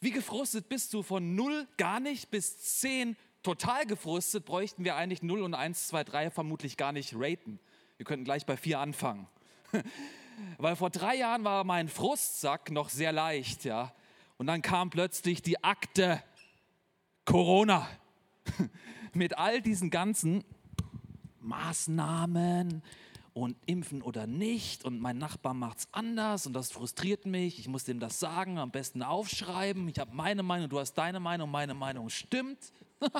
Wie gefrustet bist du von 0 gar nicht bis 10 total gefrustet? Bräuchten wir eigentlich 0 und 1, 2, 3 vermutlich gar nicht raten. Wir könnten gleich bei 4 anfangen. Weil vor drei Jahren war mein Frustsack noch sehr leicht, ja. Und dann kam plötzlich die Akte Corona mit all diesen ganzen Maßnahmen und impfen oder nicht und mein Nachbar macht es anders und das frustriert mich. Ich muss dem das sagen, am besten aufschreiben. Ich habe meine Meinung, du hast deine Meinung, meine Meinung stimmt.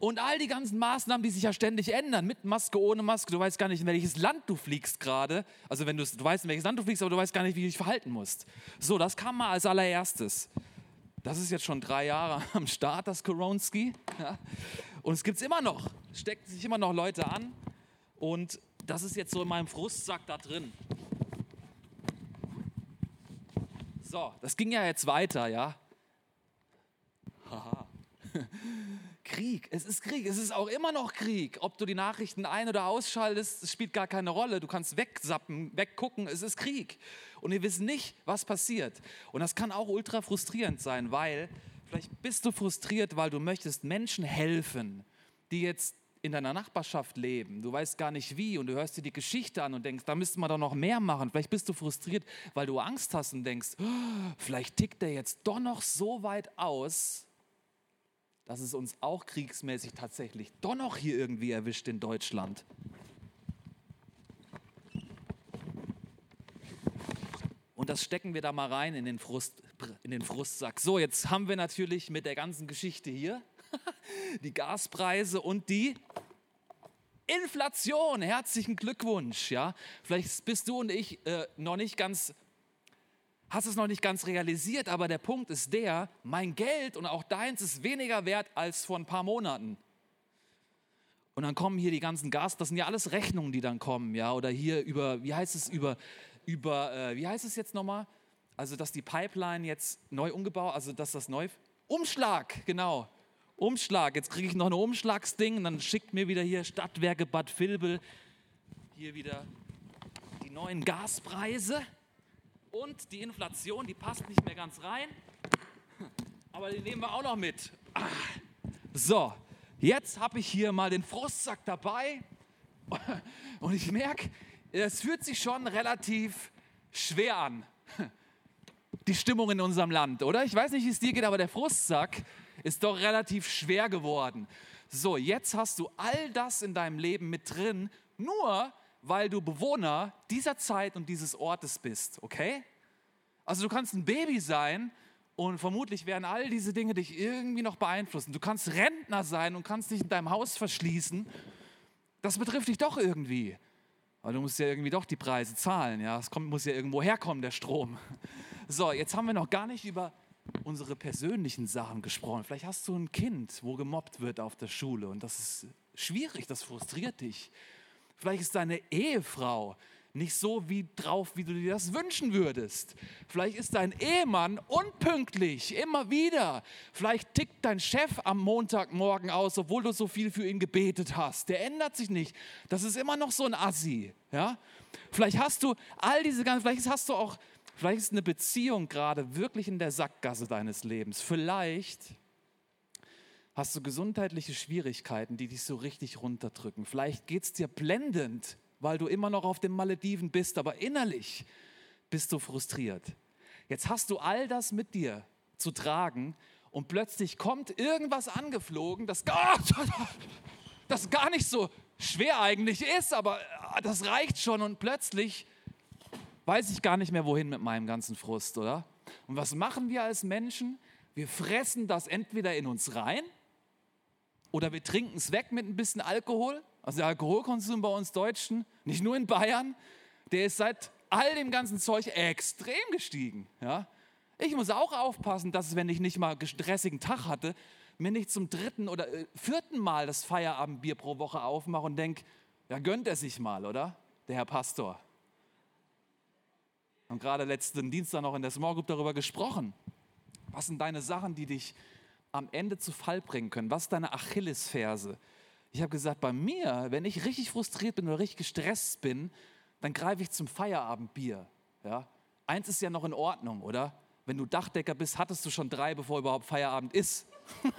und all die ganzen Maßnahmen, die sich ja ständig ändern, mit Maske, ohne Maske. Du weißt gar nicht, in welches Land du fliegst gerade. Also wenn du, du weißt, in welches Land du fliegst, aber du weißt gar nicht, wie du dich verhalten musst. So, das kam mal als allererstes. Das ist jetzt schon drei Jahre am Start, das Koronski. Ja. Und es gibt es immer noch. Stecken sich immer noch Leute an. Und das ist jetzt so in meinem Frustsack da drin. So, das ging ja jetzt weiter, ja. Haha. Krieg, es ist Krieg, es ist auch immer noch Krieg. Ob du die Nachrichten ein- oder ausschaltest, spielt gar keine Rolle. Du kannst wegsappen, weggucken, es ist Krieg. Und wir wissen nicht, was passiert. Und das kann auch ultra frustrierend sein, weil vielleicht bist du frustriert, weil du möchtest Menschen helfen, die jetzt in deiner Nachbarschaft leben. Du weißt gar nicht wie und du hörst dir die Geschichte an und denkst, da müsste man doch noch mehr machen. Vielleicht bist du frustriert, weil du Angst hast und denkst, oh, vielleicht tickt der jetzt doch noch so weit aus, dass es uns auch kriegsmäßig tatsächlich doch noch hier irgendwie erwischt in Deutschland. Und das stecken wir da mal rein in den, Frust, in den Frustsack. So, jetzt haben wir natürlich mit der ganzen Geschichte hier die Gaspreise und die Inflation. Herzlichen Glückwunsch. Ja? Vielleicht bist du und ich äh, noch nicht ganz, hast es noch nicht ganz realisiert, aber der Punkt ist der, mein Geld und auch deins ist weniger wert als vor ein paar Monaten. Und dann kommen hier die ganzen Gas, das sind ja alles Rechnungen, die dann kommen, ja, oder hier über, wie heißt es, über, über, äh, wie heißt es jetzt nochmal? Also, dass die Pipeline jetzt neu umgebaut, also dass das neu, Umschlag, genau. Umschlag. Jetzt kriege ich noch ein Umschlagsding und dann schickt mir wieder hier Stadtwerke Bad Vilbel hier wieder die neuen Gaspreise und die Inflation, die passt nicht mehr ganz rein, aber die nehmen wir auch noch mit. So, jetzt habe ich hier mal den Frustsack dabei und ich merke, es fühlt sich schon relativ schwer an. Die Stimmung in unserem Land, oder? Ich weiß nicht, wie es dir geht, aber der Frustsack, ist doch relativ schwer geworden. So, jetzt hast du all das in deinem Leben mit drin, nur weil du Bewohner dieser Zeit und dieses Ortes bist, okay? Also du kannst ein Baby sein und vermutlich werden all diese Dinge dich irgendwie noch beeinflussen. Du kannst Rentner sein und kannst dich in deinem Haus verschließen. Das betrifft dich doch irgendwie. Aber du musst ja irgendwie doch die Preise zahlen, ja? Es kommt, muss ja irgendwo herkommen, der Strom. So, jetzt haben wir noch gar nicht über unsere persönlichen Sachen gesprochen. Vielleicht hast du ein Kind, wo gemobbt wird auf der Schule und das ist schwierig, das frustriert dich. Vielleicht ist deine Ehefrau nicht so wie drauf, wie du dir das wünschen würdest. Vielleicht ist dein Ehemann unpünktlich, immer wieder. Vielleicht tickt dein Chef am Montagmorgen aus, obwohl du so viel für ihn gebetet hast. Der ändert sich nicht. Das ist immer noch so ein Assi. Ja? Vielleicht hast du all diese ganzen, vielleicht hast du auch Vielleicht ist eine Beziehung gerade wirklich in der Sackgasse deines Lebens. Vielleicht hast du gesundheitliche Schwierigkeiten, die dich so richtig runterdrücken. Vielleicht geht es dir blendend, weil du immer noch auf den Malediven bist, aber innerlich bist du frustriert. Jetzt hast du all das mit dir zu tragen und plötzlich kommt irgendwas angeflogen, das, das gar nicht so schwer eigentlich ist, aber das reicht schon und plötzlich weiß ich gar nicht mehr, wohin mit meinem ganzen Frust, oder? Und was machen wir als Menschen? Wir fressen das entweder in uns rein oder wir trinken es weg mit ein bisschen Alkohol. Also der Alkoholkonsum bei uns Deutschen, nicht nur in Bayern, der ist seit all dem ganzen Zeug extrem gestiegen. Ja? Ich muss auch aufpassen, dass wenn ich nicht mal einen stressigen Tag hatte, mir nicht zum dritten oder äh, vierten Mal das Feierabendbier pro Woche aufmache und denke, ja gönnt er sich mal, oder? Der Herr Pastor. Und gerade letzten Dienstag noch in der Small Group darüber gesprochen. Was sind deine Sachen, die dich am Ende zu Fall bringen können? Was ist deine Achillesferse? Ich habe gesagt, bei mir, wenn ich richtig frustriert bin oder richtig gestresst bin, dann greife ich zum Feierabendbier. Ja? Eins ist ja noch in Ordnung, oder? wenn du Dachdecker bist, hattest du schon drei, bevor überhaupt Feierabend ist.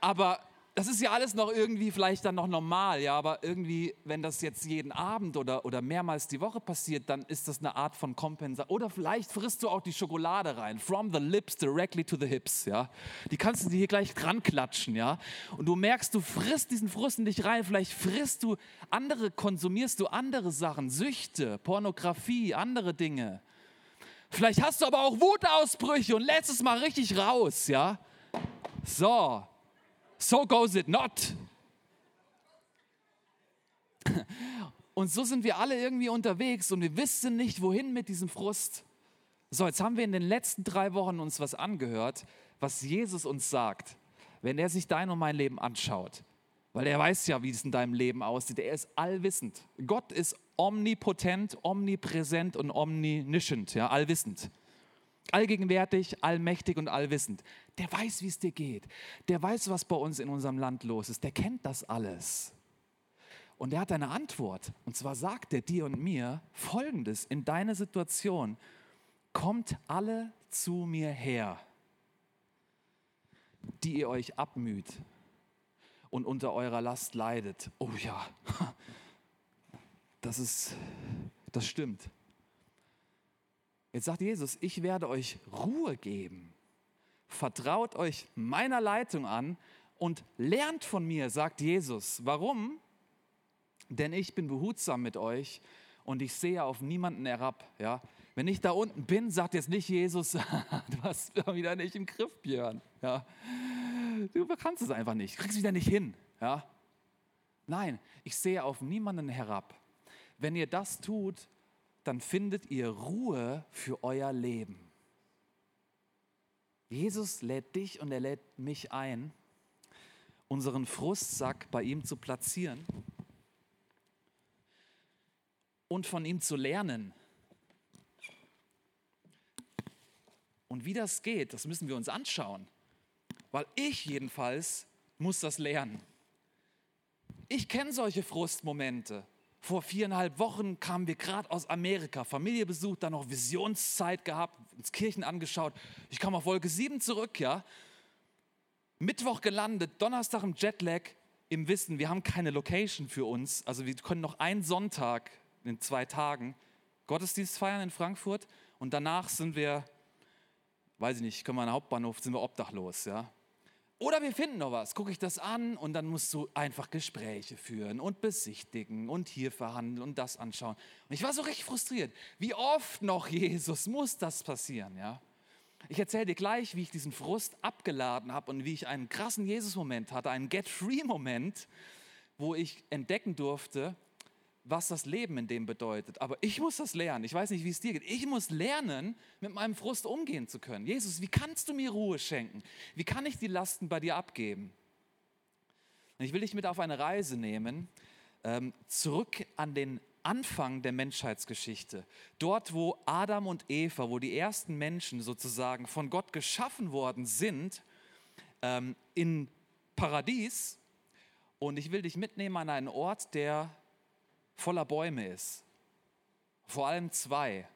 aber das ist ja alles noch irgendwie vielleicht dann noch normal, ja, aber irgendwie, wenn das jetzt jeden Abend oder, oder mehrmals die Woche passiert, dann ist das eine Art von Kompensation. Oder vielleicht frisst du auch die Schokolade rein, from the lips directly to the hips, ja. Die kannst du dir hier gleich dran klatschen, ja. Und du merkst, du frisst diesen Frust in dich rein, vielleicht frisst du andere, konsumierst du andere Sachen, Süchte, Pornografie, andere Dinge. Vielleicht hast du aber auch Wutausbrüche und lässt es mal richtig raus, ja. So, so goes it not. Und so sind wir alle irgendwie unterwegs und wir wissen nicht, wohin mit diesem Frust. So, jetzt haben wir in den letzten drei Wochen uns was angehört, was Jesus uns sagt, wenn er sich dein und mein Leben anschaut. Weil er weiß ja, wie es in deinem Leben aussieht. Er ist allwissend. Gott ist omnipotent, omnipräsent und omniscient, ja, allwissend allgegenwärtig, allmächtig und allwissend. Der weiß, wie es dir geht. Der weiß, was bei uns in unserem Land los ist. Der kennt das alles. Und er hat eine Antwort. Und zwar sagt er dir und mir Folgendes in deiner Situation. Kommt alle zu mir her, die ihr euch abmüht und unter eurer Last leidet. Oh ja, das ist, das stimmt. Jetzt sagt Jesus, ich werde euch Ruhe geben. Vertraut euch meiner Leitung an und lernt von mir, sagt Jesus. Warum? Denn ich bin behutsam mit euch und ich sehe auf niemanden herab. Ja? Wenn ich da unten bin, sagt jetzt nicht Jesus, du hast wieder nicht im Griff, Björn. Ja? Du kannst es einfach nicht, kriegst wieder nicht hin. Ja? Nein, ich sehe auf niemanden herab. Wenn ihr das tut, dann findet ihr Ruhe für euer Leben. Jesus lädt dich und er lädt mich ein, unseren Frustsack bei ihm zu platzieren und von ihm zu lernen. Und wie das geht, das müssen wir uns anschauen, weil ich jedenfalls muss das lernen. Ich kenne solche Frustmomente. Vor viereinhalb Wochen kamen wir gerade aus Amerika, Familie besucht, dann noch Visionszeit gehabt, uns Kirchen angeschaut. Ich kam auf Wolke 7 zurück, ja. Mittwoch gelandet, Donnerstag im Jetlag, im Wissen, wir haben keine Location für uns. Also wir können noch einen Sonntag in zwei Tagen Gottesdienst feiern in Frankfurt und danach sind wir, weiß ich nicht, können wir an den Hauptbahnhof, sind wir obdachlos, ja. Oder wir finden noch was, gucke ich das an und dann musst du einfach Gespräche führen und besichtigen und hier verhandeln und das anschauen. Und ich war so richtig frustriert. Wie oft noch, Jesus, muss das passieren, ja? Ich erzähle dir gleich, wie ich diesen Frust abgeladen habe und wie ich einen krassen Jesus-Moment hatte, einen Get-Free-Moment, wo ich entdecken durfte, was das Leben in dem bedeutet. Aber ich muss das lernen. Ich weiß nicht, wie es dir geht. Ich muss lernen, mit meinem Frust umgehen zu können. Jesus, wie kannst du mir Ruhe schenken? Wie kann ich die Lasten bei dir abgeben? Und ich will dich mit auf eine Reise nehmen, ähm, zurück an den Anfang der Menschheitsgeschichte. Dort, wo Adam und Eva, wo die ersten Menschen sozusagen von Gott geschaffen worden sind, ähm, in Paradies. Und ich will dich mitnehmen an einen Ort, der voller Bäume ist. Vor allem zwei.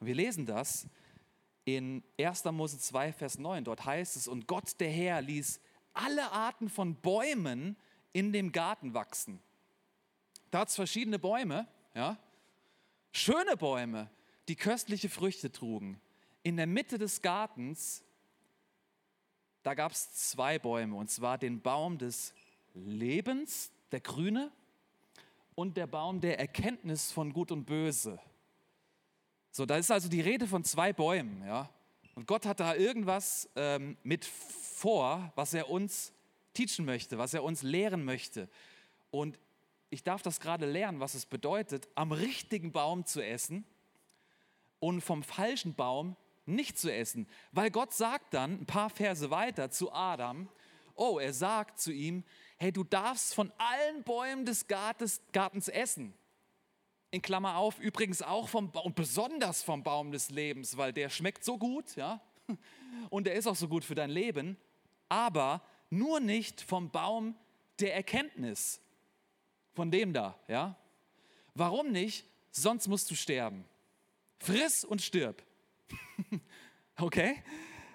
Und wir lesen das in 1. Mose 2, Vers 9. Dort heißt es, und Gott der Herr ließ alle Arten von Bäumen in dem Garten wachsen. Da hat es verschiedene Bäume, ja, schöne Bäume, die köstliche Früchte trugen. In der Mitte des Gartens, da gab es zwei Bäume, und zwar den Baum des Lebens, der grüne, und der Baum der Erkenntnis von Gut und Böse. So, da ist also die Rede von zwei Bäumen, ja. Und Gott hat da irgendwas ähm, mit vor, was er uns teachen möchte, was er uns lehren möchte. Und ich darf das gerade lernen, was es bedeutet, am richtigen Baum zu essen und vom falschen Baum nicht zu essen. Weil Gott sagt dann ein paar Verse weiter zu Adam, oh, er sagt zu ihm, hey, du darfst von allen Bäumen des Gartens, Gartens essen. In Klammer auf, übrigens auch vom und besonders vom Baum des Lebens, weil der schmeckt so gut, ja, und der ist auch so gut für dein Leben, aber nur nicht vom Baum der Erkenntnis, von dem da, ja. Warum nicht? Sonst musst du sterben. Friss und stirb. Okay?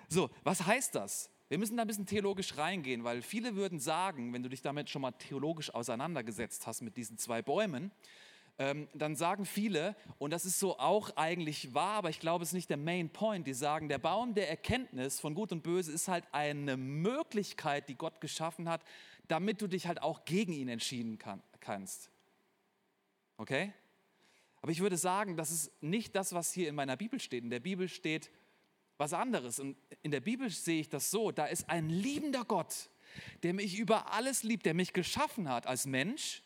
So, was heißt das? Wir müssen da ein bisschen theologisch reingehen, weil viele würden sagen, wenn du dich damit schon mal theologisch auseinandergesetzt hast mit diesen zwei Bäumen, ähm, dann sagen viele, und das ist so auch eigentlich wahr, aber ich glaube, es ist nicht der Main Point, die sagen, der Baum der Erkenntnis von Gut und Böse ist halt eine Möglichkeit, die Gott geschaffen hat, damit du dich halt auch gegen ihn entschieden kann, kannst. Okay? Aber ich würde sagen, das ist nicht das, was hier in meiner Bibel steht. In der Bibel steht was anderes. Und in der Bibel sehe ich das so, da ist ein liebender Gott, der mich über alles liebt, der mich geschaffen hat als Mensch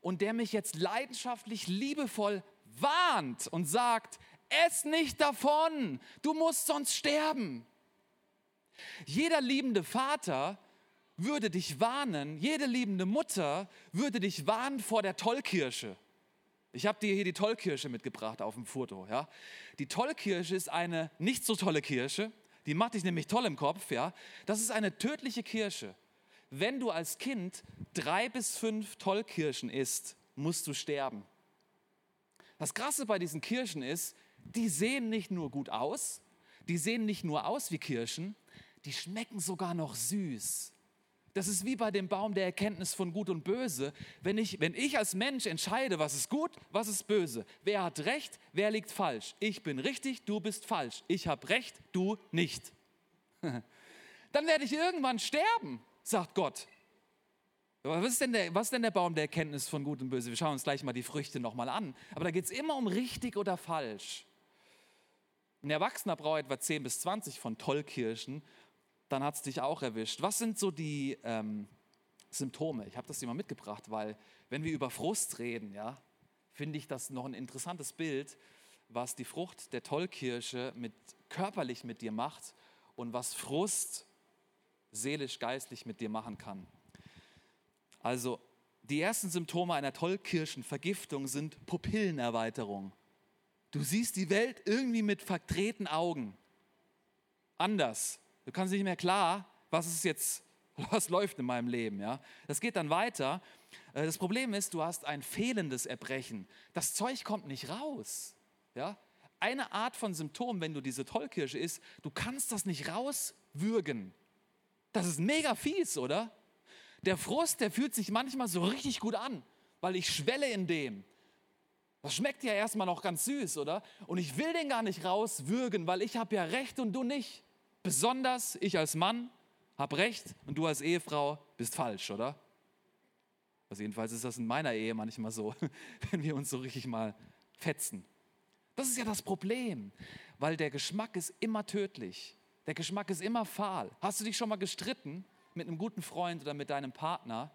und der mich jetzt leidenschaftlich, liebevoll warnt und sagt, ess nicht davon, du musst sonst sterben. Jeder liebende Vater würde dich warnen, jede liebende Mutter würde dich warnen vor der Tollkirsche. Ich habe dir hier die Tollkirsche mitgebracht auf dem Foto. Ja? Die Tollkirsche ist eine nicht so tolle Kirsche, die macht dich nämlich toll im Kopf. Ja? Das ist eine tödliche Kirsche. Wenn du als Kind drei bis fünf Tollkirschen isst, musst du sterben. Das Krasse bei diesen Kirschen ist, die sehen nicht nur gut aus, die sehen nicht nur aus wie Kirschen, die schmecken sogar noch süß. Das ist wie bei dem Baum der Erkenntnis von Gut und Böse. Wenn ich, wenn ich als Mensch entscheide, was ist gut, was ist böse, wer hat recht, wer liegt falsch. Ich bin richtig, du bist falsch. Ich habe recht, du nicht. Dann werde ich irgendwann sterben, sagt Gott. Was ist, denn der, was ist denn der Baum der Erkenntnis von Gut und Böse? Wir schauen uns gleich mal die Früchte nochmal an. Aber da geht es immer um richtig oder falsch. Ein Erwachsener braucht etwa 10 bis 20 von Tollkirschen dann hat es dich auch erwischt. Was sind so die ähm, Symptome? Ich habe das dir mal mitgebracht, weil wenn wir über Frust reden, ja, finde ich das noch ein interessantes Bild, was die Frucht der Tollkirsche mit, körperlich mit dir macht und was Frust seelisch, geistlich mit dir machen kann. Also die ersten Symptome einer Tollkirschenvergiftung sind Pupillenerweiterung. Du siehst die Welt irgendwie mit verdrehten Augen. Anders. Du kannst nicht mehr klar, was ist jetzt, was läuft in meinem Leben. Ja? Das geht dann weiter. Äh, das Problem ist, du hast ein fehlendes Erbrechen. Das Zeug kommt nicht raus. Ja? Eine Art von Symptom, wenn du diese Tollkirsche isst, du kannst das nicht rauswürgen. Das ist mega fies, oder? Der Frust, der fühlt sich manchmal so richtig gut an, weil ich schwelle in dem. Das schmeckt ja erstmal noch ganz süß, oder? Und ich will den gar nicht rauswürgen, weil ich habe ja recht und du nicht. Besonders ich als Mann habe recht und du als Ehefrau bist falsch, oder? Also jedenfalls ist das in meiner Ehe manchmal so, wenn wir uns so richtig mal fetzen. Das ist ja das Problem, weil der Geschmack ist immer tödlich. Der Geschmack ist immer fahl. Hast du dich schon mal gestritten mit einem guten Freund oder mit deinem Partner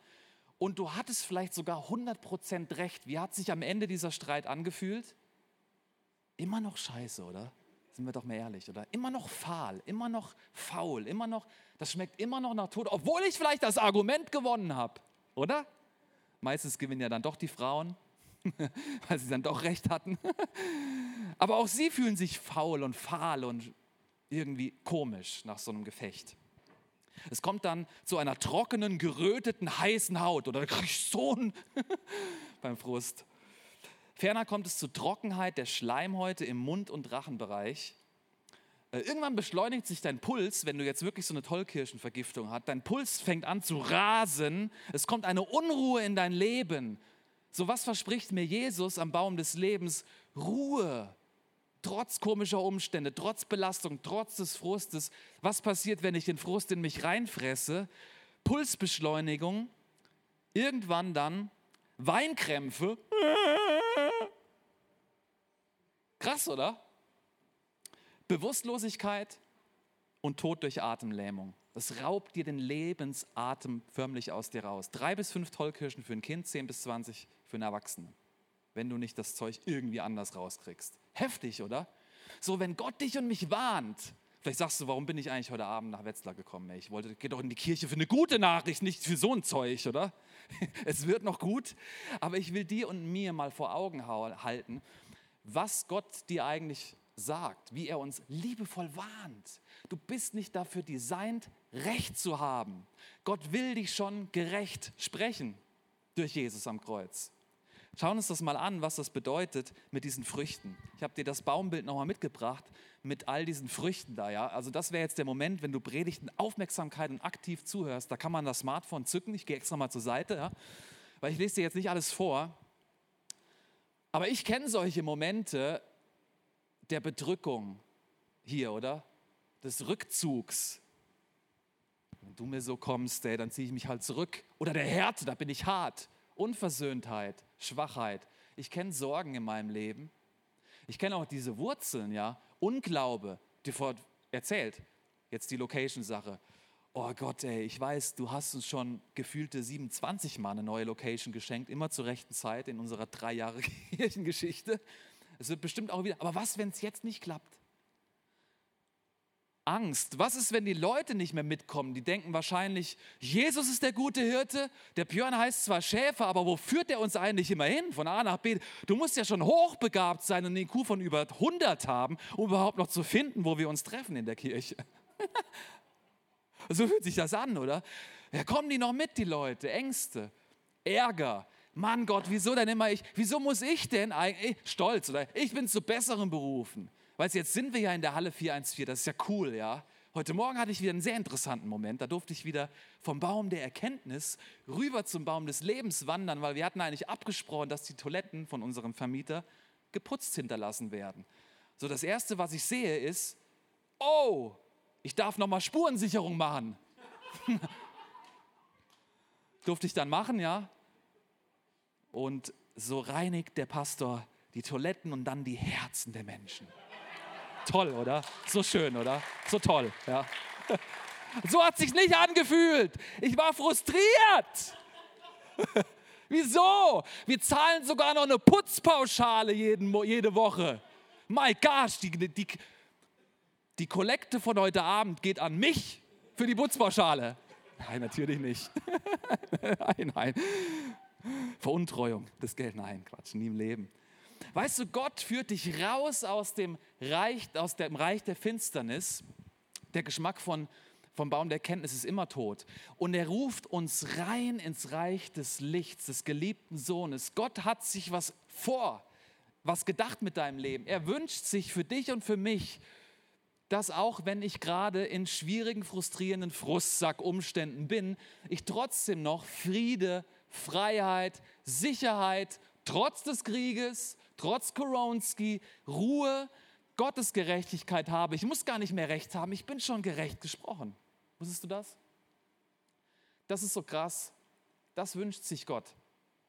und du hattest vielleicht sogar 100% recht. Wie hat sich am Ende dieser Streit angefühlt? Immer noch scheiße, oder? Sind wir doch mal ehrlich, oder? Immer noch fahl, immer noch faul, immer noch, das schmeckt immer noch nach Tod, obwohl ich vielleicht das Argument gewonnen habe, oder? Meistens gewinnen ja dann doch die Frauen, weil sie dann doch recht hatten. Aber auch sie fühlen sich faul und fahl und irgendwie komisch nach so einem Gefecht. Es kommt dann zu einer trockenen, geröteten, heißen Haut oder krieg ich so beim Frust. Ferner kommt es zu Trockenheit der Schleimhäute im Mund- und Rachenbereich. Äh, irgendwann beschleunigt sich dein Puls, wenn du jetzt wirklich so eine Tollkirschenvergiftung hast. Dein Puls fängt an zu rasen. Es kommt eine Unruhe in dein Leben. So was verspricht mir Jesus am Baum des Lebens? Ruhe. Trotz komischer Umstände, trotz Belastung, trotz des Frustes. Was passiert, wenn ich den Frust in mich reinfresse? Pulsbeschleunigung. Irgendwann dann Weinkrämpfe. Krass, oder? Bewusstlosigkeit und Tod durch Atemlähmung. Das raubt dir den Lebensatem förmlich aus dir raus. Drei bis fünf Tollkirschen für ein Kind, zehn bis zwanzig für einen Erwachsenen. Wenn du nicht das Zeug irgendwie anders rauskriegst. Heftig, oder? So, wenn Gott dich und mich warnt, vielleicht sagst du, warum bin ich eigentlich heute Abend nach Wetzlar gekommen? Ich wollte, geh doch in die Kirche für eine gute Nachricht, nicht für so ein Zeug, oder? Es wird noch gut, aber ich will dir und mir mal vor Augen halten, was Gott dir eigentlich sagt, wie er uns liebevoll warnt. Du bist nicht dafür designt, Recht zu haben. Gott will dich schon gerecht sprechen durch Jesus am Kreuz. Schauen uns das mal an, was das bedeutet mit diesen Früchten. Ich habe dir das Baumbild nochmal mitgebracht mit all diesen Früchten da. Ja? Also das wäre jetzt der Moment, wenn du Predigten Aufmerksamkeit und aktiv zuhörst. Da kann man das Smartphone zücken. Ich gehe extra mal zur Seite, ja? weil ich lese dir jetzt nicht alles vor. Aber ich kenne solche Momente der Bedrückung hier, oder? Des Rückzugs. Wenn du mir so kommst, ey, dann ziehe ich mich halt zurück. Oder der Härte, da bin ich hart. Unversöhntheit, Schwachheit. Ich kenne Sorgen in meinem Leben. Ich kenne auch diese Wurzeln, ja. Unglaube, die vor erzählt. Jetzt die Location-Sache. Oh Gott, ey, ich weiß, du hast uns schon gefühlte 27 Mal eine neue Location geschenkt, immer zur rechten Zeit in unserer drei Jahre Kirchengeschichte. Es wird bestimmt auch wieder. Aber was, wenn es jetzt nicht klappt? Angst. Was ist, wenn die Leute nicht mehr mitkommen? Die denken wahrscheinlich, Jesus ist der gute Hirte. Der Björn heißt zwar Schäfer, aber wo führt er uns eigentlich immer hin? Von A nach B. Du musst ja schon hochbegabt sein und einen IQ von über 100 haben, um überhaupt noch zu finden, wo wir uns treffen in der Kirche. so fühlt sich das an, oder? Ja, kommen die noch mit, die Leute? Ängste, Ärger. Mann Gott, wieso denn immer ich? Wieso muss ich denn eigentlich? Stolz, oder? Ich bin zu besseren berufen. Weißt du, jetzt sind wir ja in der Halle 414, das ist ja cool, ja. Heute Morgen hatte ich wieder einen sehr interessanten Moment. Da durfte ich wieder vom Baum der Erkenntnis rüber zum Baum des Lebens wandern, weil wir hatten eigentlich abgesprochen, dass die Toiletten von unserem Vermieter geputzt hinterlassen werden. So, das Erste, was ich sehe, ist, oh, ich darf nochmal Spurensicherung machen. Durfte ich dann machen, ja. Und so reinigt der Pastor die Toiletten und dann die Herzen der Menschen. Toll, oder? So schön, oder? So toll, ja. So hat sich nicht angefühlt. Ich war frustriert. Wieso? Wir zahlen sogar noch eine Putzpauschale jeden, jede Woche. My gosh, die, die, die Kollekte von heute Abend geht an mich für die Putzpauschale. Nein, natürlich nicht. nein, nein. Veruntreuung, das Geld, nein, Quatsch, nie im Leben. Weißt du, Gott führt dich raus aus dem Reich, aus dem Reich der Finsternis. Der Geschmack von, vom Baum der Kenntnis ist immer tot. Und er ruft uns rein ins Reich des Lichts, des geliebten Sohnes. Gott hat sich was vor, was gedacht mit deinem Leben. Er wünscht sich für dich und für mich, dass auch wenn ich gerade in schwierigen, frustrierenden Frustsack-Umständen bin, ich trotzdem noch Friede, Freiheit, Sicherheit, trotz des Krieges, trotz Koronski, Ruhe, Gottes Gerechtigkeit habe. Ich muss gar nicht mehr Recht haben, ich bin schon gerecht gesprochen. Wusstest du das? Das ist so krass. Das wünscht sich Gott.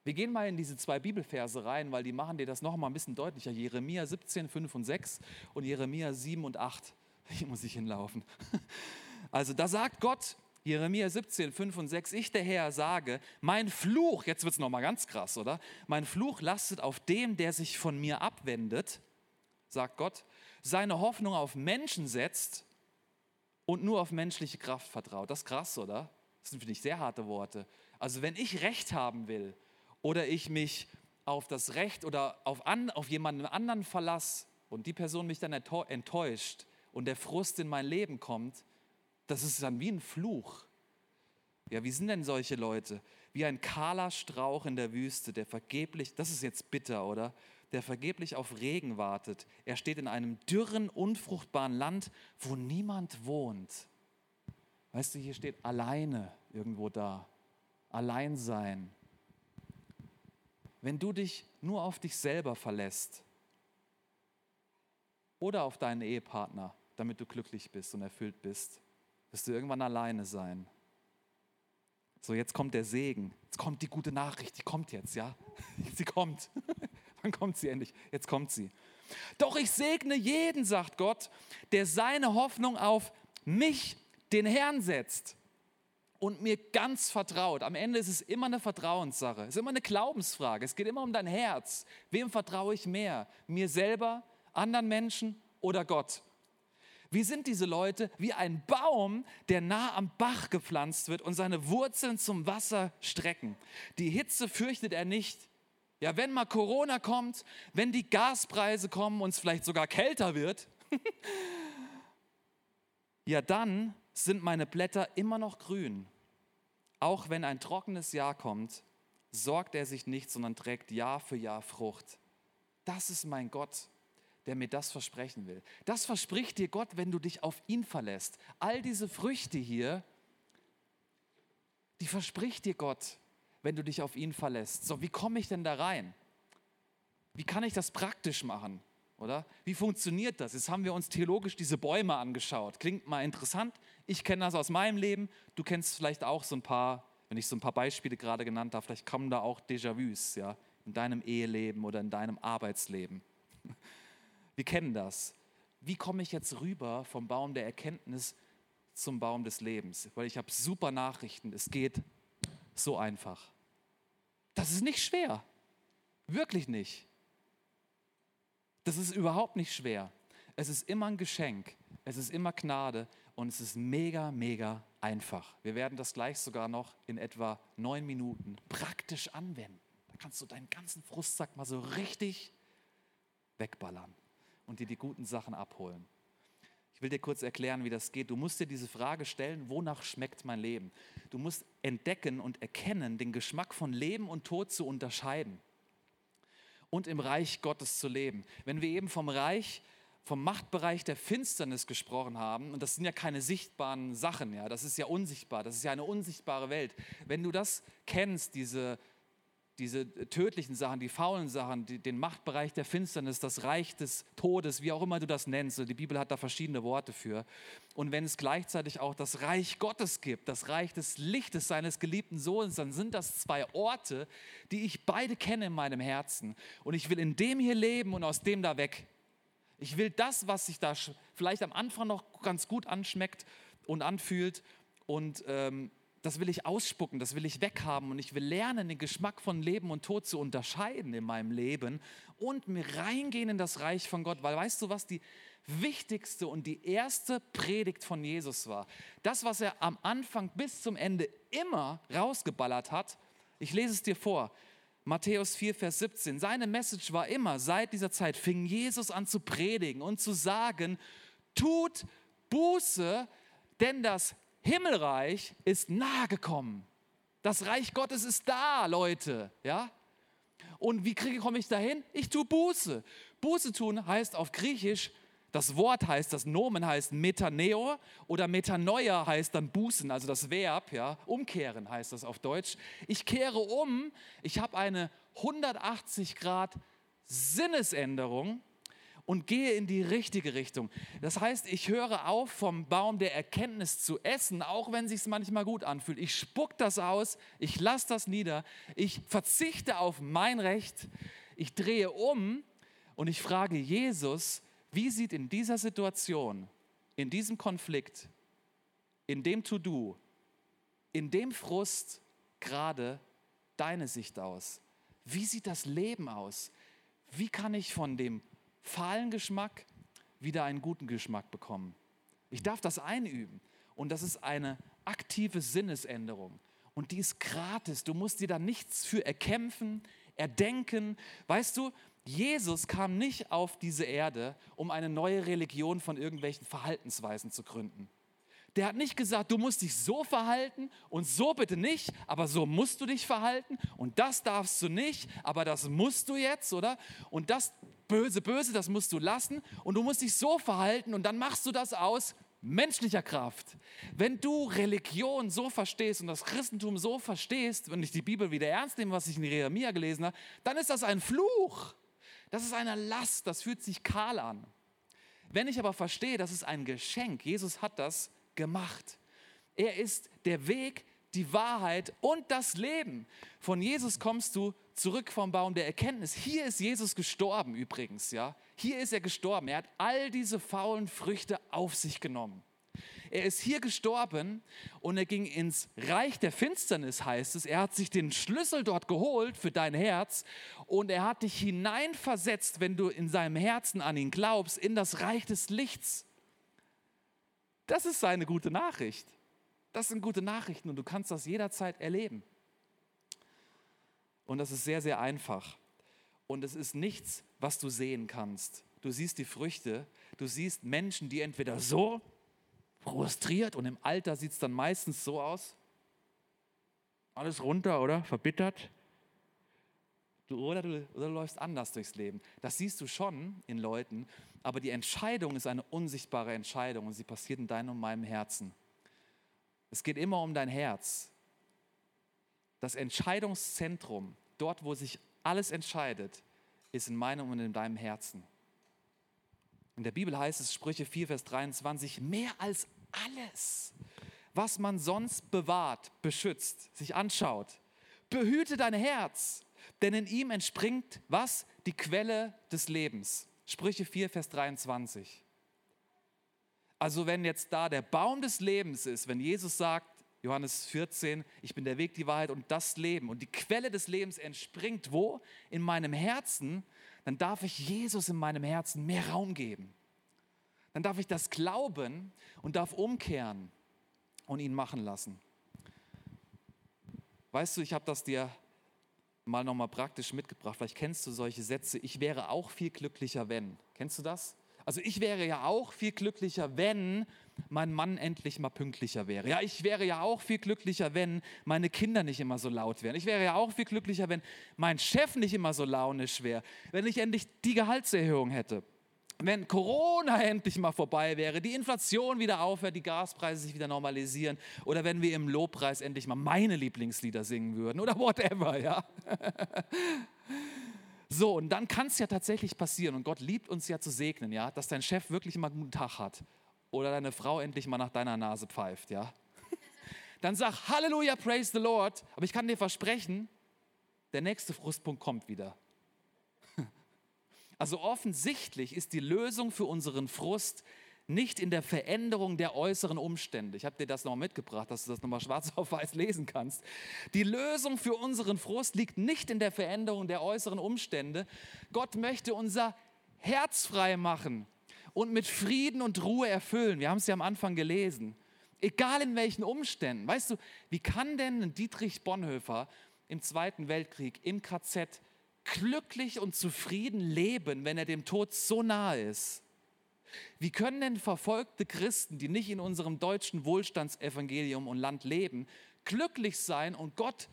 Wir gehen mal in diese zwei Bibelverse rein, weil die machen dir das noch mal ein bisschen deutlicher. Jeremia 17, 5 und 6 und Jeremia 7 und 8. Hier muss ich hinlaufen. Also da sagt Gott, Jeremia 17, 5 und 6, ich der Herr sage, mein Fluch, jetzt wird es nochmal ganz krass, oder? Mein Fluch lastet auf dem, der sich von mir abwendet, sagt Gott, seine Hoffnung auf Menschen setzt und nur auf menschliche Kraft vertraut. Das ist krass, oder? Das sind, finde ich, sehr harte Worte. Also wenn ich Recht haben will oder ich mich auf das Recht oder auf, an, auf jemanden anderen verlasse und die Person mich dann enttäuscht und der Frust in mein Leben kommt, das ist dann wie ein Fluch. Ja, wie sind denn solche Leute? Wie ein kahler Strauch in der Wüste, der vergeblich, das ist jetzt bitter, oder? Der vergeblich auf Regen wartet. Er steht in einem dürren, unfruchtbaren Land, wo niemand wohnt. Weißt du, hier steht alleine irgendwo da. Allein sein. Wenn du dich nur auf dich selber verlässt oder auf deinen Ehepartner, damit du glücklich bist und erfüllt bist, wirst du irgendwann alleine sein. So, jetzt kommt der Segen. Jetzt kommt die gute Nachricht. Die kommt jetzt, ja? Sie kommt. Wann kommt sie endlich? Jetzt kommt sie. Doch ich segne jeden, sagt Gott, der seine Hoffnung auf mich, den Herrn, setzt und mir ganz vertraut. Am Ende ist es immer eine Vertrauenssache. Es ist immer eine Glaubensfrage. Es geht immer um dein Herz. Wem vertraue ich mehr? Mir selber, anderen Menschen oder Gott? Wie sind diese Leute? Wie ein Baum, der nah am Bach gepflanzt wird und seine Wurzeln zum Wasser strecken. Die Hitze fürchtet er nicht. Ja, wenn mal Corona kommt, wenn die Gaspreise kommen und es vielleicht sogar kälter wird, ja, dann sind meine Blätter immer noch grün. Auch wenn ein trockenes Jahr kommt, sorgt er sich nicht, sondern trägt Jahr für Jahr Frucht. Das ist mein Gott, der mir das versprechen will. Das verspricht dir Gott, wenn du dich auf ihn verlässt. All diese Früchte hier, die verspricht dir Gott, wenn du dich auf ihn verlässt. So, wie komme ich denn da rein? Wie kann ich das praktisch machen? Oder? Wie funktioniert das? Jetzt haben wir uns theologisch diese Bäume angeschaut. Klingt mal interessant. Ich kenne das aus meinem Leben. Du kennst vielleicht auch so ein paar, wenn ich so ein paar Beispiele gerade genannt habe, vielleicht kommen da auch Déjà-vus, ja, in deinem Eheleben oder in deinem Arbeitsleben. Wir kennen das. Wie komme ich jetzt rüber vom Baum der Erkenntnis zum Baum des Lebens? Weil ich habe super Nachrichten. Es geht so einfach. Das ist nicht schwer. Wirklich nicht. Das ist überhaupt nicht schwer. Es ist immer ein Geschenk. Es ist immer Gnade und es ist mega, mega einfach. Wir werden das gleich sogar noch in etwa neun Minuten praktisch anwenden. Da kannst du deinen ganzen Frustsack mal so richtig wegballern und dir die guten Sachen abholen. Ich will dir kurz erklären, wie das geht. Du musst dir diese Frage stellen, wonach schmeckt mein Leben? Du musst entdecken und erkennen, den Geschmack von Leben und Tod zu unterscheiden und im Reich Gottes zu leben. Wenn wir eben vom Reich, vom Machtbereich der Finsternis gesprochen haben, und das sind ja keine sichtbaren Sachen, ja, das ist ja unsichtbar, das ist ja eine unsichtbare Welt. Wenn du das kennst, diese diese tödlichen Sachen, die faulen Sachen, die, den Machtbereich der Finsternis, das Reich des Todes, wie auch immer du das nennst. Die Bibel hat da verschiedene Worte für. Und wenn es gleichzeitig auch das Reich Gottes gibt, das Reich des Lichtes seines geliebten Sohnes, dann sind das zwei Orte, die ich beide kenne in meinem Herzen. Und ich will in dem hier leben und aus dem da weg. Ich will das, was sich da vielleicht am Anfang noch ganz gut anschmeckt und anfühlt und ähm, das will ich ausspucken, das will ich weghaben und ich will lernen, den Geschmack von Leben und Tod zu unterscheiden in meinem Leben und mir reingehen in das Reich von Gott, weil weißt du, was die wichtigste und die erste Predigt von Jesus war? Das, was er am Anfang bis zum Ende immer rausgeballert hat, ich lese es dir vor. Matthäus 4, Vers 17. Seine Message war immer, seit dieser Zeit fing Jesus an zu predigen und zu sagen, tut Buße, denn das Himmelreich ist nahe gekommen. Das Reich Gottes ist da, Leute, ja? Und wie kriege, komme ich dahin? Ich tue Buße. Buße tun heißt auf Griechisch, das Wort heißt, das Nomen heißt Metaneo oder Metanoia heißt dann Bußen, also das Verb, ja, umkehren heißt das auf Deutsch. Ich kehre um, ich habe eine 180 Grad Sinnesänderung und gehe in die richtige Richtung. Das heißt, ich höre auf, vom Baum der Erkenntnis zu essen, auch wenn es sich manchmal gut anfühlt. Ich spuck das aus, ich lasse das nieder, ich verzichte auf mein Recht, ich drehe um und ich frage Jesus, wie sieht in dieser Situation, in diesem Konflikt, in dem To-Do, in dem Frust gerade deine Sicht aus? Wie sieht das Leben aus? Wie kann ich von dem fahlen Geschmack wieder einen guten Geschmack bekommen. Ich darf das einüben und das ist eine aktive Sinnesänderung und die ist gratis. Du musst dir da nichts für erkämpfen, erdenken. Weißt du, Jesus kam nicht auf diese Erde, um eine neue Religion von irgendwelchen Verhaltensweisen zu gründen. Der hat nicht gesagt, du musst dich so verhalten und so bitte nicht, aber so musst du dich verhalten und das darfst du nicht, aber das musst du jetzt, oder? Und das böse, böse, das musst du lassen und du musst dich so verhalten und dann machst du das aus menschlicher Kraft. Wenn du Religion so verstehst und das Christentum so verstehst, wenn ich die Bibel wieder ernst nehme, was ich in Jeremia gelesen habe, dann ist das ein Fluch. Das ist eine Last, das fühlt sich kahl an. Wenn ich aber verstehe, das ist ein Geschenk, Jesus hat das gemacht. Er ist der Weg, die Wahrheit und das Leben. Von Jesus kommst du zurück vom Baum der Erkenntnis. Hier ist Jesus gestorben übrigens, ja. Hier ist er gestorben. Er hat all diese faulen Früchte auf sich genommen. Er ist hier gestorben und er ging ins Reich der Finsternis, heißt es. Er hat sich den Schlüssel dort geholt für dein Herz und er hat dich hineinversetzt, wenn du in seinem Herzen an ihn glaubst, in das Reich des Lichts. Das ist seine gute Nachricht. Das sind gute Nachrichten und du kannst das jederzeit erleben. Und das ist sehr, sehr einfach. Und es ist nichts, was du sehen kannst. Du siehst die Früchte, du siehst Menschen, die entweder so frustriert und im Alter sieht es dann meistens so aus. Alles runter, oder? Verbittert. Du, oder, du, oder du läufst anders durchs Leben. Das siehst du schon in Leuten, aber die Entscheidung ist eine unsichtbare Entscheidung und sie passiert in deinem und meinem Herzen. Es geht immer um dein Herz. Das Entscheidungszentrum, dort wo sich alles entscheidet, ist in meinem und in deinem Herzen. In der Bibel heißt es, Sprüche 4, Vers 23, mehr als alles, was man sonst bewahrt, beschützt, sich anschaut. Behüte dein Herz, denn in ihm entspringt was? Die Quelle des Lebens. Sprüche 4, Vers 23. Also wenn jetzt da der Baum des Lebens ist, wenn Jesus sagt, Johannes 14, ich bin der Weg, die Wahrheit und das Leben und die Quelle des Lebens entspringt wo? In meinem Herzen, dann darf ich Jesus in meinem Herzen mehr Raum geben. Dann darf ich das glauben und darf umkehren und ihn machen lassen. Weißt du, ich habe das dir mal nochmal praktisch mitgebracht. Vielleicht kennst du solche Sätze. Ich wäre auch viel glücklicher, wenn. Kennst du das? Also ich wäre ja auch viel glücklicher, wenn mein Mann endlich mal pünktlicher wäre. Ja, ich wäre ja auch viel glücklicher, wenn meine Kinder nicht immer so laut wären. Ich wäre ja auch viel glücklicher, wenn mein Chef nicht immer so launisch wäre. Wenn ich endlich die Gehaltserhöhung hätte wenn Corona endlich mal vorbei wäre, die Inflation wieder aufhört, die Gaspreise sich wieder normalisieren oder wenn wir im Lobpreis endlich mal meine Lieblingslieder singen würden oder whatever, ja. So, und dann kann es ja tatsächlich passieren und Gott liebt uns ja zu segnen, ja, dass dein Chef wirklich mal einen guten Tag hat oder deine Frau endlich mal nach deiner Nase pfeift, ja. Dann sag Halleluja, praise the Lord, aber ich kann dir versprechen, der nächste Frustpunkt kommt wieder. Also offensichtlich ist die Lösung für unseren Frust nicht in der Veränderung der äußeren Umstände. Ich habe dir das noch mitgebracht, dass du das nochmal schwarz auf weiß lesen kannst. Die Lösung für unseren Frust liegt nicht in der Veränderung der äußeren Umstände. Gott möchte unser Herz frei machen und mit Frieden und Ruhe erfüllen. Wir haben es ja am Anfang gelesen. Egal in welchen Umständen. Weißt du, wie kann denn Dietrich Bonhoeffer im Zweiten Weltkrieg im KZ glücklich und zufrieden leben, wenn er dem Tod so nahe ist? Wie können denn verfolgte Christen, die nicht in unserem deutschen Wohlstandsevangelium und Land leben, glücklich sein und Gott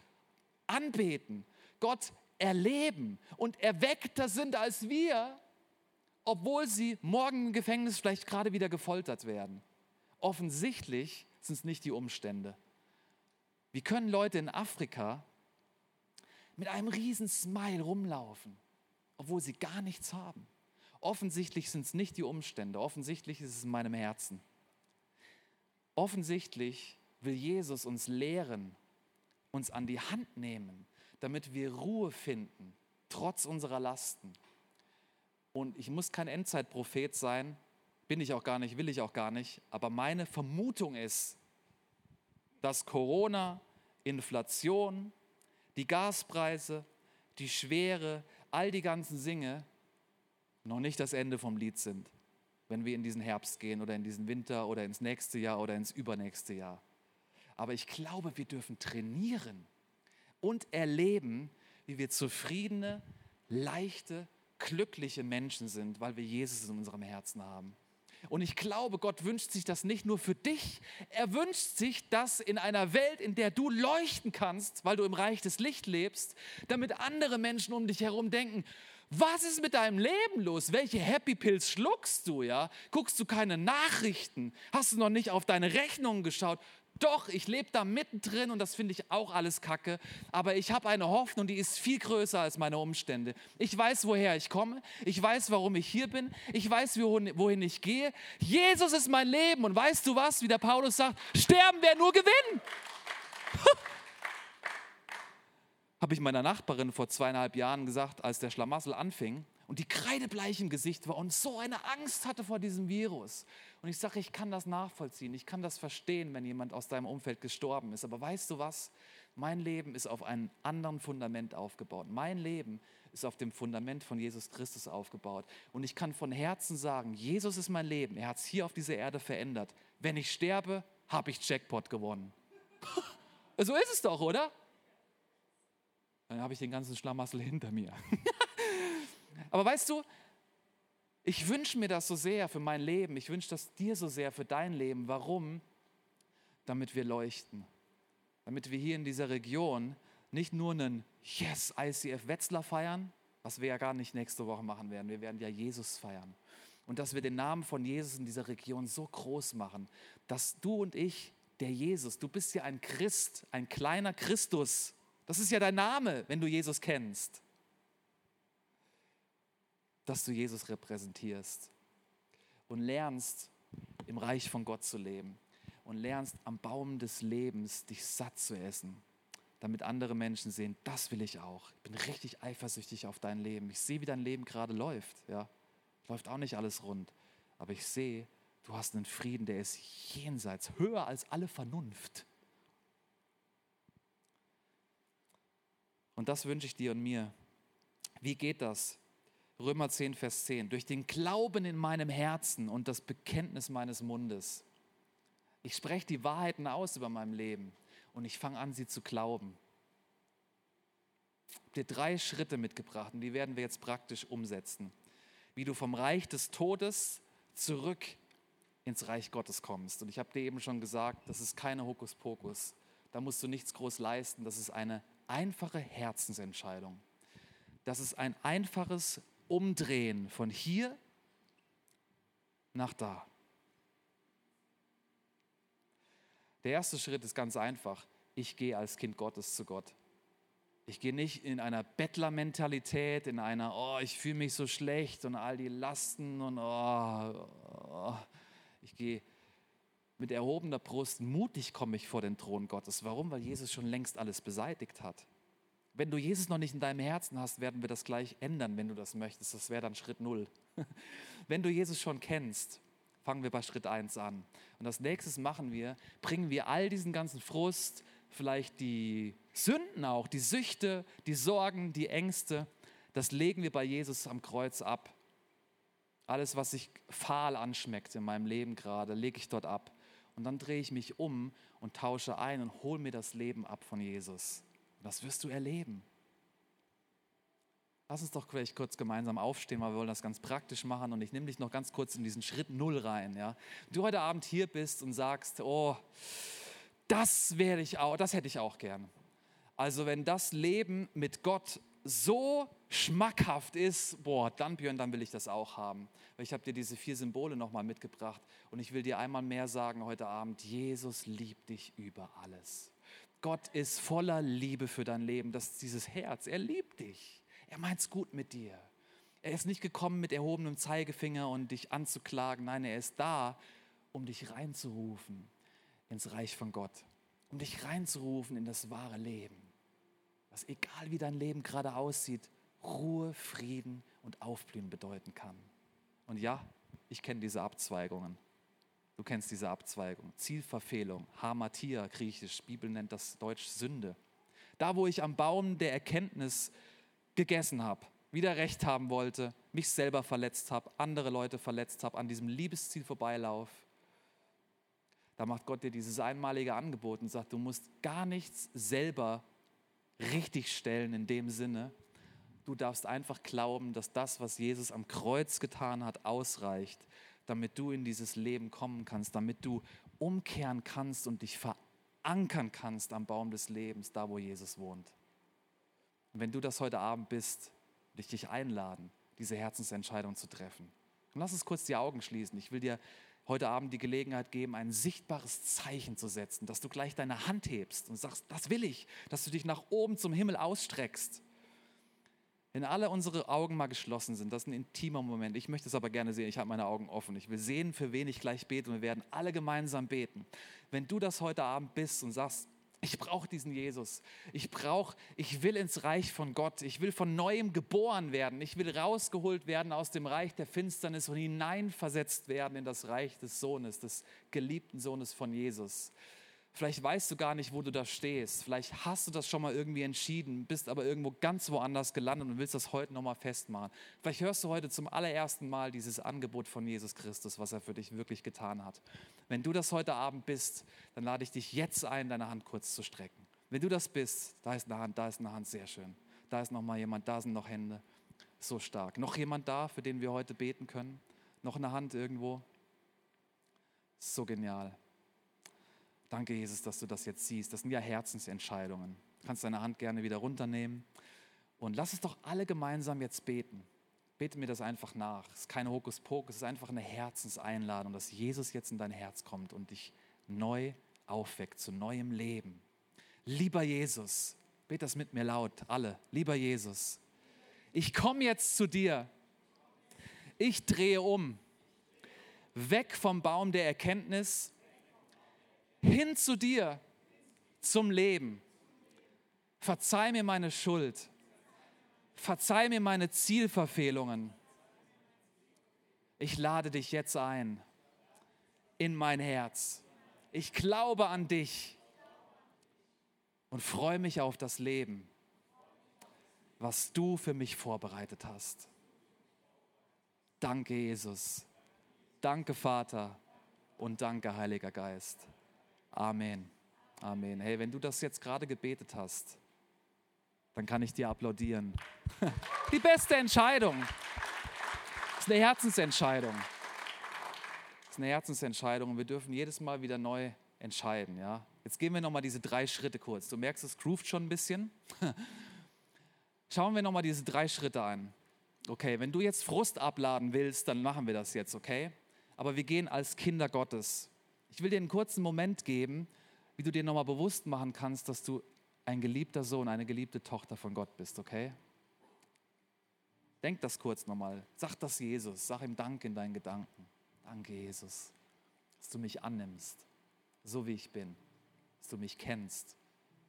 anbeten, Gott erleben und erweckter sind als wir, obwohl sie morgen im Gefängnis vielleicht gerade wieder gefoltert werden? Offensichtlich sind es nicht die Umstände. Wie können Leute in Afrika mit einem riesen Smile rumlaufen, obwohl sie gar nichts haben. Offensichtlich sind es nicht die Umstände, offensichtlich ist es in meinem Herzen. Offensichtlich will Jesus uns lehren, uns an die Hand nehmen, damit wir Ruhe finden, trotz unserer Lasten. Und ich muss kein Endzeitprophet sein, bin ich auch gar nicht, will ich auch gar nicht, aber meine Vermutung ist, dass Corona, Inflation, die Gaspreise, die Schwere, all die ganzen Dinge noch nicht das Ende vom Lied sind, wenn wir in diesen Herbst gehen oder in diesen Winter oder ins nächste Jahr oder ins übernächste Jahr. Aber ich glaube, wir dürfen trainieren und erleben, wie wir zufriedene, leichte, glückliche Menschen sind, weil wir Jesus in unserem Herzen haben. Und ich glaube, Gott wünscht sich das nicht nur für dich. Er wünscht sich das in einer Welt, in der du leuchten kannst, weil du im Reich des Lichts lebst, damit andere Menschen um dich herum denken, was ist mit deinem Leben los? Welche Happy Pills schluckst du, ja? Guckst du keine Nachrichten? Hast du noch nicht auf deine Rechnungen geschaut? Doch, ich lebe da mittendrin und das finde ich auch alles kacke. Aber ich habe eine Hoffnung, die ist viel größer als meine Umstände. Ich weiß, woher ich komme. Ich weiß, warum ich hier bin. Ich weiß, wohin ich gehe. Jesus ist mein Leben. Und weißt du was, wie der Paulus sagt, sterben wäre nur Gewinn. habe ich meiner Nachbarin vor zweieinhalb Jahren gesagt, als der Schlamassel anfing und die kreidebleich im Gesicht war und so eine Angst hatte vor diesem Virus. Und ich sage, ich kann das nachvollziehen, ich kann das verstehen, wenn jemand aus deinem Umfeld gestorben ist. Aber weißt du was? Mein Leben ist auf einem anderen Fundament aufgebaut. Mein Leben ist auf dem Fundament von Jesus Christus aufgebaut. Und ich kann von Herzen sagen, Jesus ist mein Leben. Er hat es hier auf dieser Erde verändert. Wenn ich sterbe, habe ich Jackpot gewonnen. so ist es doch, oder? Dann habe ich den ganzen Schlamassel hinter mir. Aber weißt du, ich wünsche mir das so sehr für mein Leben. Ich wünsche das dir so sehr für dein Leben. Warum? Damit wir leuchten. Damit wir hier in dieser Region nicht nur einen Yes ICF Wetzlar feiern, was wir ja gar nicht nächste Woche machen werden. Wir werden ja Jesus feiern. Und dass wir den Namen von Jesus in dieser Region so groß machen, dass du und ich, der Jesus, du bist ja ein Christ, ein kleiner Christus. Das ist ja dein Name, wenn du Jesus kennst. Dass du Jesus repräsentierst und lernst, im Reich von Gott zu leben und lernst am Baum des Lebens dich satt zu essen damit andere Menschen sehen, das will ich auch. Ich bin richtig eifersüchtig auf dein Leben. Ich sehe, wie dein Leben gerade läuft. Ja, läuft auch nicht alles rund, aber ich sehe, du hast einen Frieden, der ist jenseits, höher als alle Vernunft. Und das wünsche ich dir und mir. Wie geht das? Römer 10, Vers 10. Durch den Glauben in meinem Herzen und das Bekenntnis meines Mundes. Ich spreche die Wahrheiten aus über mein Leben und ich fange an, sie zu glauben. Ich habe dir drei Schritte mitgebracht und die werden wir jetzt praktisch umsetzen. Wie du vom Reich des Todes zurück ins Reich Gottes kommst. Und ich habe dir eben schon gesagt, das ist keine Hokuspokus. Da musst du nichts groß leisten. Das ist eine einfache Herzensentscheidung. Das ist ein einfaches Umdrehen von hier nach da. Der erste Schritt ist ganz einfach. Ich gehe als Kind Gottes zu Gott. Ich gehe nicht in einer Bettlermentalität, in einer, oh, ich fühle mich so schlecht und all die Lasten und oh, oh. ich gehe mit erhobener Brust, mutig komme ich vor den Thron Gottes. Warum? Weil Jesus schon längst alles beseitigt hat. Wenn du Jesus noch nicht in deinem Herzen hast, werden wir das gleich ändern, wenn du das möchtest. Das wäre dann Schritt Null. Wenn du Jesus schon kennst, fangen wir bei Schritt 1 an. Und als nächstes machen wir, bringen wir all diesen ganzen Frust, vielleicht die Sünden auch, die Süchte, die Sorgen, die Ängste, das legen wir bei Jesus am Kreuz ab. Alles, was sich fahl anschmeckt in meinem Leben gerade, lege ich dort ab. Und dann drehe ich mich um und tausche ein und hole mir das Leben ab von Jesus. Das wirst du erleben. Lass uns doch vielleicht kurz gemeinsam aufstehen, weil wir wollen das ganz praktisch machen. Und ich nehme dich noch ganz kurz in diesen Schritt Null rein. Ja? Du heute Abend hier bist und sagst, oh, das werde ich auch, das hätte ich auch gern. Also wenn das Leben mit Gott so schmackhaft ist, boah, dann Björn, dann will ich das auch haben. Ich habe dir diese vier Symbole nochmal mitgebracht und ich will dir einmal mehr sagen heute Abend, Jesus liebt dich über alles. Gott ist voller Liebe für dein Leben, das ist dieses Herz, er liebt dich. Er meint es gut mit dir. Er ist nicht gekommen mit erhobenem Zeigefinger und dich anzuklagen. Nein, er ist da, um dich reinzurufen ins Reich von Gott. Um dich reinzurufen in das wahre Leben. Was egal wie dein Leben gerade aussieht, Ruhe, Frieden und Aufblühen bedeuten kann. Und ja, ich kenne diese Abzweigungen. Du kennst diese Abzweigung. Zielverfehlung, Hamatia, griechisch, Bibel nennt das Deutsch Sünde. Da, wo ich am Baum der Erkenntnis gegessen habe, wieder Recht haben wollte, mich selber verletzt habe, andere Leute verletzt habe, an diesem Liebesziel vorbeilauf, da macht Gott dir dieses einmalige Angebot und sagt, du musst gar nichts selber richtig stellen in dem Sinne. Du darfst einfach glauben, dass das, was Jesus am Kreuz getan hat, ausreicht, damit du in dieses Leben kommen kannst, damit du umkehren kannst und dich verankern kannst am Baum des Lebens, da wo Jesus wohnt. Und wenn du das heute Abend bist, will ich dich einladen, diese Herzensentscheidung zu treffen. Und lass uns kurz die Augen schließen. Ich will dir heute Abend die Gelegenheit geben, ein sichtbares Zeichen zu setzen, dass du gleich deine Hand hebst und sagst, das will ich, dass du dich nach oben zum Himmel ausstreckst. Wenn alle unsere Augen mal geschlossen sind, das ist ein intimer Moment. Ich möchte es aber gerne sehen. Ich habe meine Augen offen. Ich will sehen, für wen ich gleich bete und wir werden alle gemeinsam beten. Wenn du das heute Abend bist und sagst, ich brauche diesen Jesus. Ich brauche, ich will ins Reich von Gott. Ich will von neuem geboren werden. Ich will rausgeholt werden aus dem Reich der Finsternis und hineinversetzt werden in das Reich des Sohnes, des geliebten Sohnes von Jesus. Vielleicht weißt du gar nicht, wo du da stehst. Vielleicht hast du das schon mal irgendwie entschieden, bist aber irgendwo ganz woanders gelandet und willst das heute nochmal festmachen. Vielleicht hörst du heute zum allerersten Mal dieses Angebot von Jesus Christus, was er für dich wirklich getan hat. Wenn du das heute Abend bist, dann lade ich dich jetzt ein, deine Hand kurz zu strecken. Wenn du das bist, da ist eine Hand, da ist eine Hand, sehr schön. Da ist noch mal jemand, da sind noch Hände. So stark. Noch jemand da, für den wir heute beten können? Noch eine Hand irgendwo? So genial. Danke, Jesus, dass du das jetzt siehst. Das sind ja Herzensentscheidungen. Du kannst deine Hand gerne wieder runternehmen. Und lass es doch alle gemeinsam jetzt beten. Bete mir das einfach nach. Es ist kein Hokuspokus, es ist einfach eine Herzenseinladung, dass Jesus jetzt in dein Herz kommt und dich neu aufweckt zu neuem Leben. Lieber Jesus, bete das mit mir laut, alle. Lieber Jesus, ich komme jetzt zu dir. Ich drehe um. Weg vom Baum der Erkenntnis hin zu dir zum Leben. Verzeih mir meine Schuld. Verzeih mir meine Zielverfehlungen. Ich lade dich jetzt ein in mein Herz. Ich glaube an dich und freue mich auf das Leben, was du für mich vorbereitet hast. Danke, Jesus. Danke, Vater. Und danke, Heiliger Geist. Amen. Amen. Hey, wenn du das jetzt gerade gebetet hast, dann kann ich dir applaudieren. Die beste Entscheidung. Das ist eine Herzensentscheidung. Das ist eine Herzensentscheidung und wir dürfen jedes Mal wieder neu entscheiden. Ja? Jetzt gehen wir nochmal diese drei Schritte kurz. Du merkst, es groovt schon ein bisschen. Schauen wir nochmal diese drei Schritte an. Okay, wenn du jetzt Frust abladen willst, dann machen wir das jetzt, okay? Aber wir gehen als Kinder Gottes. Ich will dir einen kurzen Moment geben, wie du dir nochmal bewusst machen kannst, dass du ein geliebter Sohn, eine geliebte Tochter von Gott bist, okay? Denk das kurz nochmal. Sag das Jesus. Sag ihm Dank in deinen Gedanken. Danke, Jesus, dass du mich annimmst, so wie ich bin, dass du mich kennst,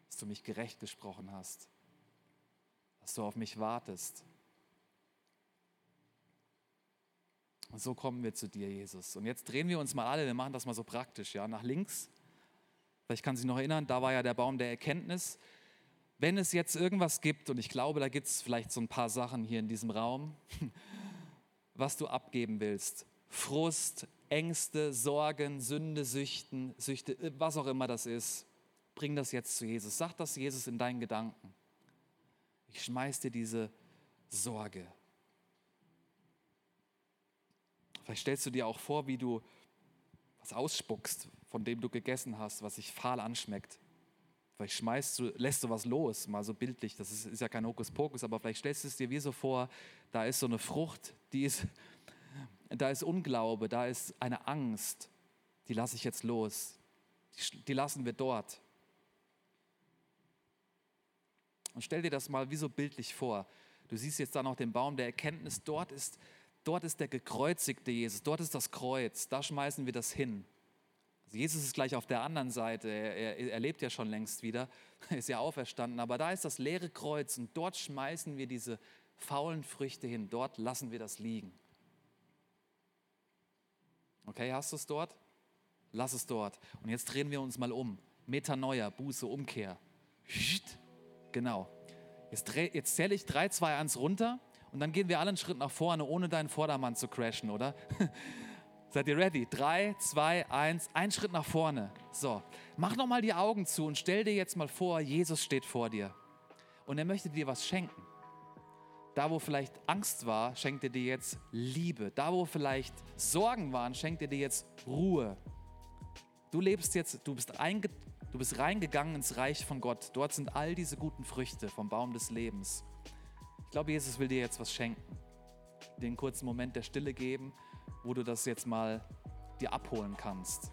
dass du mich gerecht gesprochen hast, dass du auf mich wartest. Und so kommen wir zu dir, Jesus. Und jetzt drehen wir uns mal alle, wir machen das mal so praktisch, ja, nach links Vielleicht kann sich noch erinnern, da war ja der Baum der Erkenntnis. Wenn es jetzt irgendwas gibt, und ich glaube, da gibt es vielleicht so ein paar Sachen hier in diesem Raum, was du abgeben willst, Frust, Ängste, Sorgen, Sünde, Süchten, Süchte, äh, was auch immer das ist, bring das jetzt zu Jesus. Sag das Jesus in deinen Gedanken. Ich schmeiß dir diese Sorge. Vielleicht stellst du dir auch vor, wie du was ausspuckst, von dem du gegessen hast, was sich fahl anschmeckt. Vielleicht schmeißt du, lässt du was los, mal so bildlich. Das ist, ist ja kein Hokuspokus, aber vielleicht stellst du es dir wie so vor, da ist so eine Frucht, die ist, da ist Unglaube, da ist eine Angst, die lasse ich jetzt los. Die, die lassen wir dort. Und stell dir das mal wie so bildlich vor. Du siehst jetzt da noch den Baum der Erkenntnis. Dort ist, dort ist der gekreuzigte Jesus. Dort ist das Kreuz. Da schmeißen wir das hin. Also Jesus ist gleich auf der anderen Seite. Er, er, er lebt ja schon längst wieder, ist ja auferstanden. Aber da ist das leere Kreuz und dort schmeißen wir diese faulen Früchte hin. Dort lassen wir das liegen. Okay, hast du es dort? Lass es dort. Und jetzt drehen wir uns mal um. Metanoia, Buße, Umkehr. Genau. Jetzt, jetzt zähle ich 3, 2, 1 runter und dann gehen wir alle einen Schritt nach vorne, ohne deinen Vordermann zu crashen, oder? Seid ihr ready? Drei, zwei, eins, ein Schritt nach vorne. So, mach nochmal die Augen zu und stell dir jetzt mal vor, Jesus steht vor dir und er möchte dir was schenken. Da, wo vielleicht Angst war, schenkt er dir jetzt Liebe. Da, wo vielleicht Sorgen waren, schenkt er dir jetzt Ruhe. Du lebst jetzt, du bist, einge, du bist reingegangen ins Reich von Gott. Dort sind all diese guten Früchte vom Baum des Lebens. Ich glaube, Jesus will dir jetzt was schenken. Den kurzen Moment der Stille geben wo du das jetzt mal dir abholen kannst.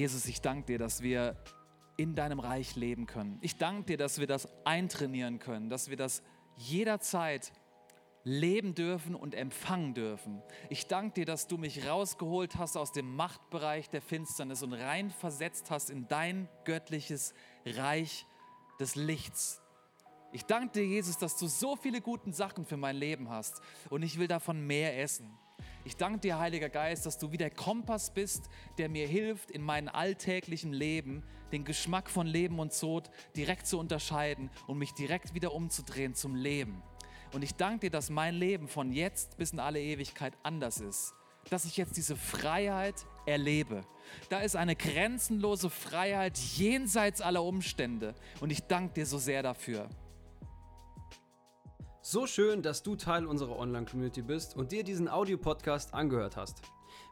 Jesus, ich danke dir, dass wir in deinem Reich leben können. Ich danke dir, dass wir das eintrainieren können, dass wir das jederzeit leben dürfen und empfangen dürfen. Ich danke dir, dass du mich rausgeholt hast aus dem Machtbereich der Finsternis und rein versetzt hast in dein göttliches Reich des Lichts. Ich danke dir, Jesus, dass du so viele gute Sachen für mein Leben hast und ich will davon mehr essen. Ich danke dir, Heiliger Geist, dass du wie der Kompass bist, der mir hilft, in meinem alltäglichen Leben den Geschmack von Leben und Tod direkt zu unterscheiden und mich direkt wieder umzudrehen zum Leben. Und ich danke dir, dass mein Leben von jetzt bis in alle Ewigkeit anders ist. dass ich jetzt diese Freiheit erlebe. Da ist eine grenzenlose Freiheit jenseits aller Umstände. Und ich danke dir so sehr dafür. So schön, dass du Teil unserer Online-Community bist und dir diesen Audiopodcast angehört hast.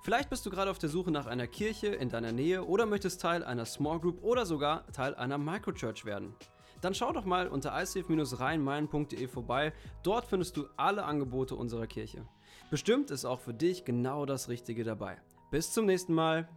Vielleicht bist du gerade auf der Suche nach einer Kirche in deiner Nähe oder möchtest Teil einer Small Group oder sogar Teil einer Microchurch werden. Dann schau doch mal unter icf-rheinmain.de vorbei. Dort findest du alle Angebote unserer Kirche. Bestimmt ist auch für dich genau das Richtige dabei. Bis zum nächsten Mal.